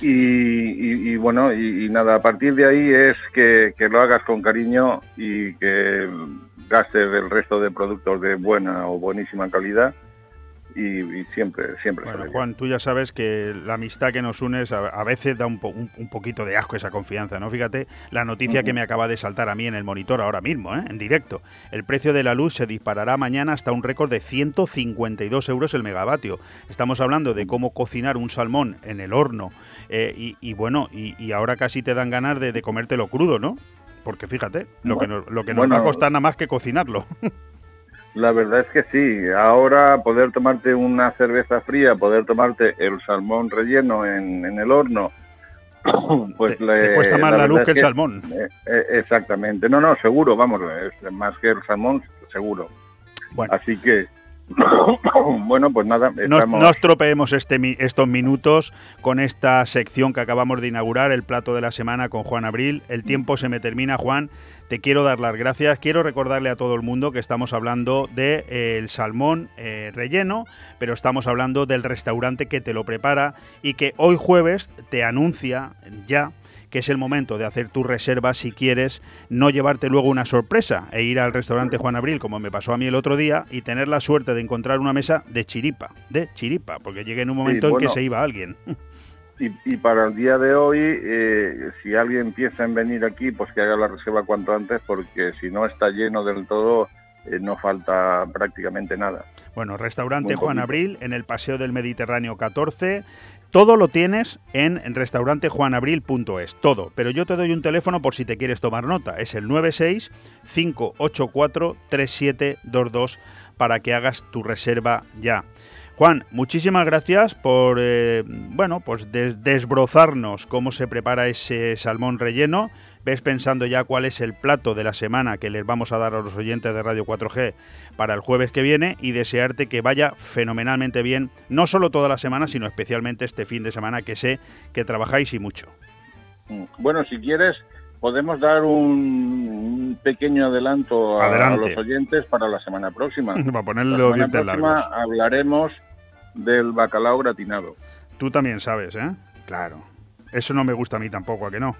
Y, bueno, y, nada, a partir de ahí es que, que lo hagas con cariño y que gastes el resto de productos de buena o buenísima calidad y, siempre, siempre. Bueno, Juan, tú ya sabes que la amistad que nos une a, veces da un, un, poquito de asco esa confianza, ¿no? Fíjate la noticia que me acaba de saltar a mí en el monitor ahora mismo, ¿eh? en directo. El precio de la luz se disparará mañana hasta un récord de 152 euros el megavatio. Estamos hablando de cómo cocinar un salmón en el horno eh, y, bueno, y, ahora casi te dan ganas de, comértelo crudo, ¿no? Porque fíjate, lo que, lo que nos va a costar nada más que cocinarlo. La verdad es que sí. Ahora poder tomarte una cerveza fría, poder tomarte el salmón relleno en, el horno, pues le, cuesta más la, luz que el salmón. Eh, eh, exactamente. No, no, seguro, vamos, es más que el salmón, seguro. Bueno. Así que bueno, pues nada. No, estropeemos este, estos minutos con esta sección que acabamos de inaugurar, el plato de la semana con Juan Abril. El tiempo se me termina, Juan. Te quiero dar las gracias. Quiero recordarle a todo el mundo que estamos hablando del de, el salmón eh, relleno, pero estamos hablando del restaurante que te lo prepara y que hoy jueves te anuncia ya que es el momento de hacer tu reserva si quieres no llevarte luego una sorpresa e ir al restaurante Juan Abril, como me pasó a mí el otro día, y tener la suerte de encontrar una mesa de chiripa, de chiripa, porque llegué en un momento en que se iba alguien. Y, para el día de hoy, eh, si alguien piensa en venir aquí, pues que haga la reserva cuanto antes, porque si no está lleno del todo, eh, no falta prácticamente nada. Bueno, restaurante Juan Abril en el Paseo del Mediterráneo 14. Todo lo tienes en restaurantejuanabril.es, todo. Pero yo te doy un teléfono por si te quieres tomar nota. Es el 96-584-3722 para que hagas tu reserva ya. Juan, muchísimas gracias por eh, bueno, pues desbrozarnos cómo se prepara ese salmón relleno ves pensando ya cuál es el plato de la semana que les vamos a dar a los oyentes de Radio 4G para el jueves que viene y desearte que vaya fenomenalmente bien, no solo toda la semana, sino especialmente este fin de semana que sé que trabajáis y mucho. Bueno, si quieres, podemos dar un, pequeño adelanto a, los oyentes para la semana próxima. para ponerlo la próxima hablaremos del bacalao gratinado. Tú también sabes, ¿eh? Claro. Eso no me gusta a mí tampoco, ¿a que no?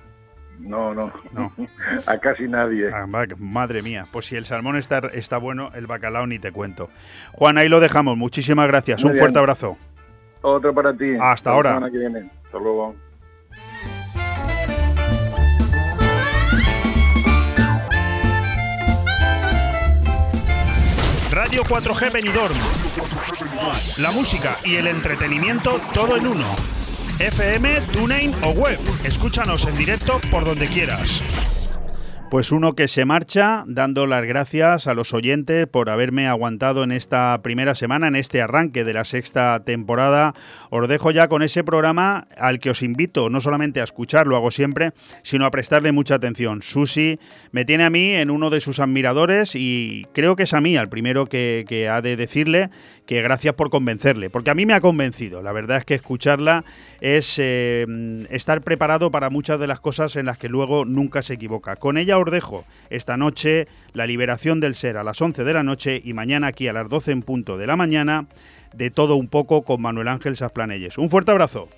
No, no, no. a casi nadie. Ah, madre mía, pues si el salmón está, está bueno, el bacalao ni te cuento. Juan, ahí lo dejamos. Muchísimas gracias. Un fuerte abrazo. Otro para ti. Hasta ahora. Hasta luego. Radio 4G Benidorm. La música y el entretenimiento todo en uno. FM, TuneIn o web. Escúchanos en directo por donde quieras. Pues uno que se marcha dando las gracias a los oyentes por haberme aguantado en esta primera semana, en este arranque de la sexta temporada. Os dejo ya con ese programa al que os invito no solamente a escuchar, lo hago siempre, sino a prestarle mucha atención. Susi me tiene a mí en uno de sus admiradores y creo que es a mí al primero que, ha de decirle que gracias por convencerle, porque a mí me ha convencido. La verdad es que escucharla es eh, estar preparado para muchas de las cosas en las que luego nunca se equivoca. Con ella os dejo esta noche la liberación del ser a las 11 de la noche y mañana aquí a las 12 en punto de la mañana de todo un poco con Manuel Ángel Sasplanelles. Un fuerte abrazo.